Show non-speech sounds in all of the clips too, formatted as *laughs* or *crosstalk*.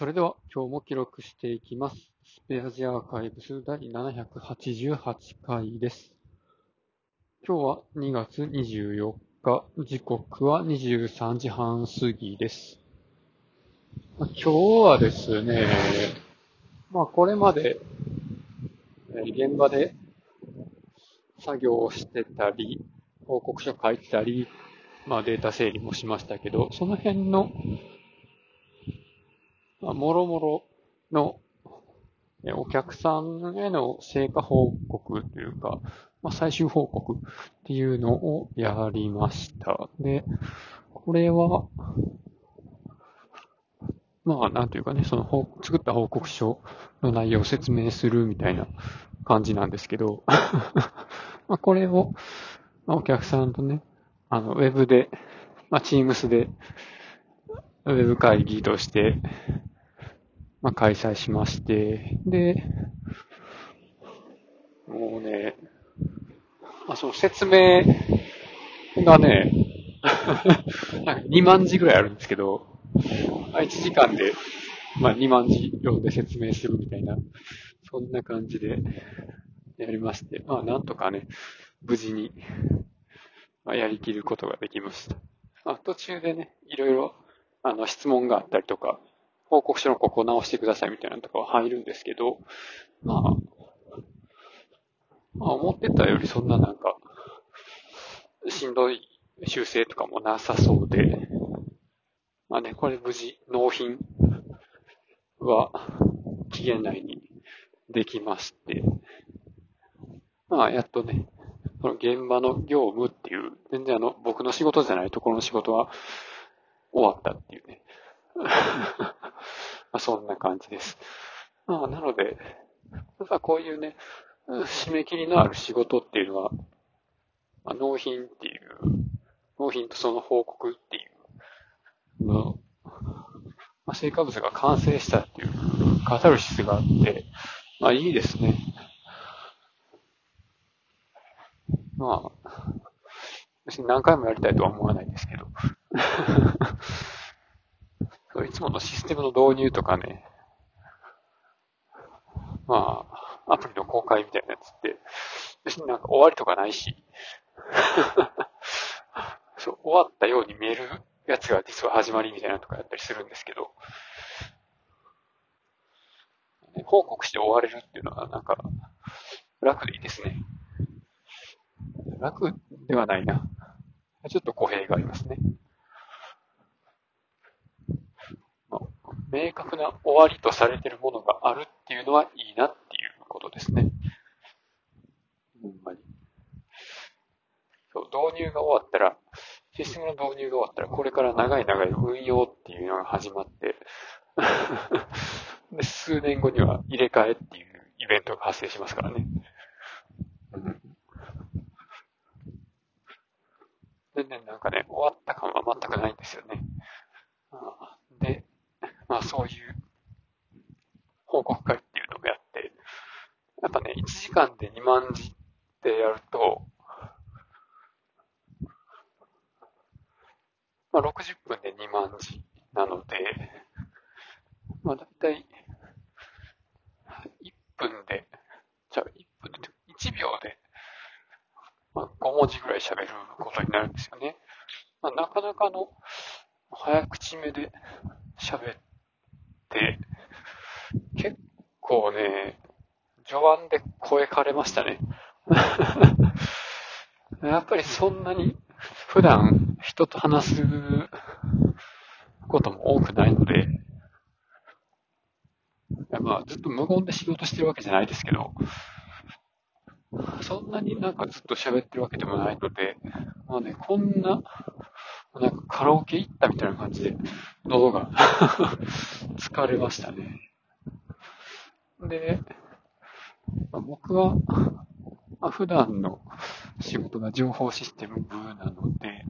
それでは今日も記録していきます。スペアジアアーカイブス第788回です。今日は2月24日、時刻は23時半過ぎです。まあ今日はですね、まあこれまでえ現場で作業をしてたり、報告書書いてたり、まあデータ整理もしましたけど、その辺のまあ、もろもろのお客さんへの成果報告というか、まあ、最終報告っていうのをやりました。で、これは、まあ、なんというかね、その作った報告書の内容を説明するみたいな感じなんですけど、*laughs* まあこれを、まあお客さんとね、あの、ウェブで、まあ、Teams で、ウェブ会議として、まあ、開催しまして、で、もうね、あ、その説明がね、*laughs* なんか2万字ぐらいあるんですけど、1時間で、まあ、2万字読んで説明するみたいな、そんな感じでやりまして、まあなんとかね、無事に、まあ、やりきることができました。まあ、途中でね、いろいろあの質問があったりとか、報告書のここ直してくださいみたいなのとかは入るんですけど、まあ、まあ思ってたよりそんななんか、しんどい修正とかもなさそうで、まあね、これ無事納品は期限内にできまして、まあやっとね、その現場の業務っていう、全然あの僕の仕事じゃないところの仕事は終わったっていうね。まあそんな感じです。まあなので、やっぱこういうね、締め切りのある仕事っていうのは、まあ、納品っていう、納品とその報告っていう、まあ、成果物が完成したっていうカタルシスがあって、まあいいですね。まあ、別に何回もやりたいとは思わないですけど。そういつものシステムの導入とかね、まあ、アプリの公開みたいなやつって、別になんか終わりとかないし、*laughs* そう、終わったように見えるやつが実は始まりみたいなのとかやったりするんですけど、報告して終われるっていうのはなんか楽でいいですね。楽ではないな。ちょっと語弊がありますね。まあ明確な終わりとされているものがあるっていうのはいいなっていうことですね。ほんまに。そう、導入が終わったら、システムの導入が終わったら、これから長い長い運用っていうのが始まって、*laughs* で、数年後には入れ替えっていうイベントが発生しますからね。うん全然なんかね、終わった感は全くないんですよね。で、まあそういう報告会っていうのをやって、やっぱね、1時間で2万字ってやると、まあ60分で2万字なので、まあだいたい1分で、じゃあ1分で、1秒で、まあ、5文字ぐらい喋ることになるんですよね。まあ、なかなかの早口目で喋って、結構ね、序盤で声枯れましたね。*laughs* やっぱりそんなに普段人と話すことも多くないので、まあずっと無言で仕事してるわけじゃないですけど、そんなになんかずっと喋ってるわけでもないので、まあね、こんな、なんかカラオケ行ったみたいな感じで、喉が *laughs* 疲れましたね。で、僕は、まあ、普段の仕事が情報システム部なので、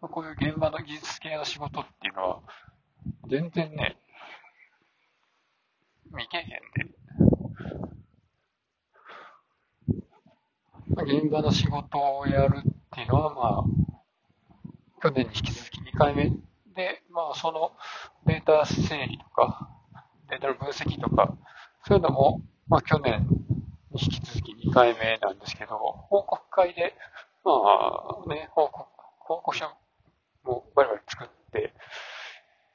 まあ、こういう現場の技術系の仕事っていうのは、全然ね、未経験で、まあ現場の仕事をやるっていうのは、まあ、去年に引き続き2回目。で、まあ、そのデータ整理とか、データの分析とか、そういうのも、まあ去年に引き続き2回目なんですけど、報告会で、*laughs* まあね、報告、報告書もバリバリ作って、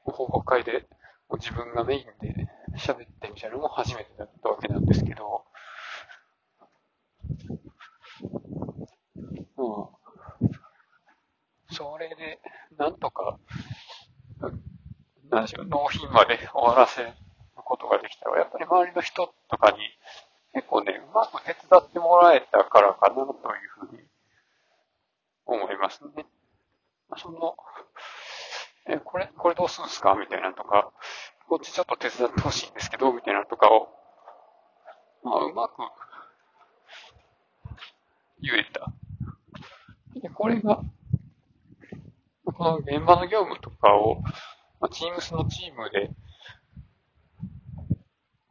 報告会で自分がメインで喋ってみたいなのも初めてだったわけなんですけど、うん。それで、なんとか、なんでしょう、納品まで終わらせことができたら、やっぱり周りの人とかに結構ね、うまく手伝ってもらえたからかなというふうに思いますね。その、え、これ、これどうするんですか？みたいなとか、こっちちょっと手伝ってほしいんですけど、みたいなとかを、まあ、うまく言えた。で、これが、この現場の業務とかを、まあ、Teams のチームで、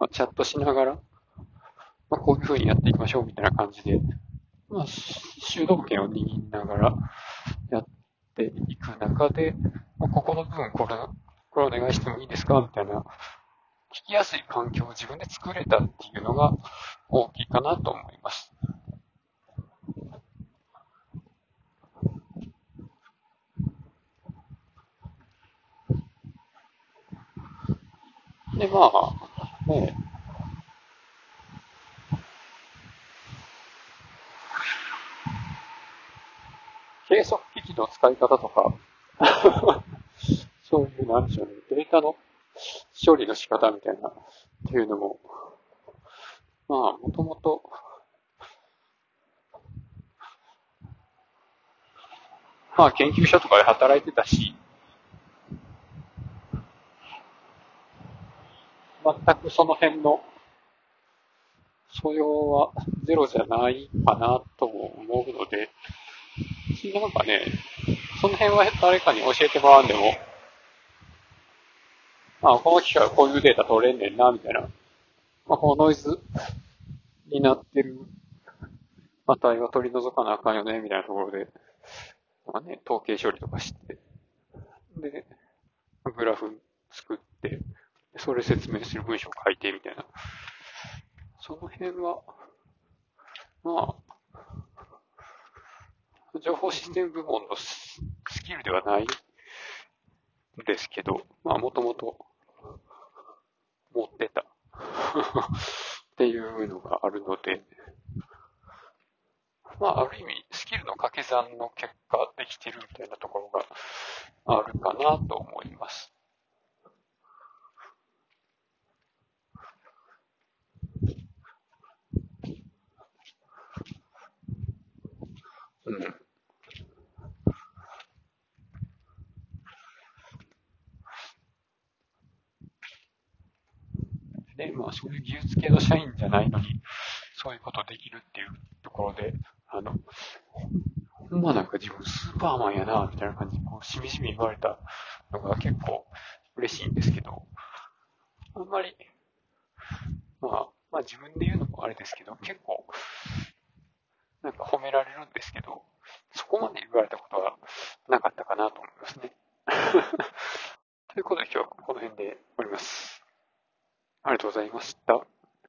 まあ、チャットしながら、まあ、こういう風にやっていきましょうみたいな感じで、まあ、主導権を握りながらやっていく中で、まあ、ここの部分、これ、これお願いしてもいいですかみたいな、聞きやすい環境を自分で作れたっていうのが大きいかなと思います。で、まあ、ね、計測機器の使い方とか。*laughs* そういう、なんでしょうね、データの処理の仕方みたいな、っていうのも、まあ、もともと、まあ、研究所とかで働いてたし、全くその辺の素養はゼロじゃないかなと思うので、なんかね、その辺は誰かに教えてもらうんでも、あ、この機械はこういうデータ取れんねんな、みたいな。まあ、このノイズになってる値は取り除かなあかんよね、みたいなところで、まあね、統計処理とかして、で、グラフ作って、それ説明する文章を書いてみたいな。その辺は、まあ、情報システム部門のスキルではないですけど、まあもともと持ってた *laughs* っていうのがあるので、まあある意味スキルの掛け算の結果できてるみたいなところがあるかなと思います。で、まあ、そういう技術系の社員じゃないのに、そういうことできるっていうところで、あの、ほんまなんか自分スーパーマンやな、みたいな感じで、こう、しみじみ言われたのが結構嬉しいんですけど、あんまり、まあ、まあ自分で言うのもあれですけど、結構、なんか褒められるんですけど、そこまで言われたことはなかったかなと思いますね。*laughs* ということで今日はこの辺で終わります。ありがとうございました。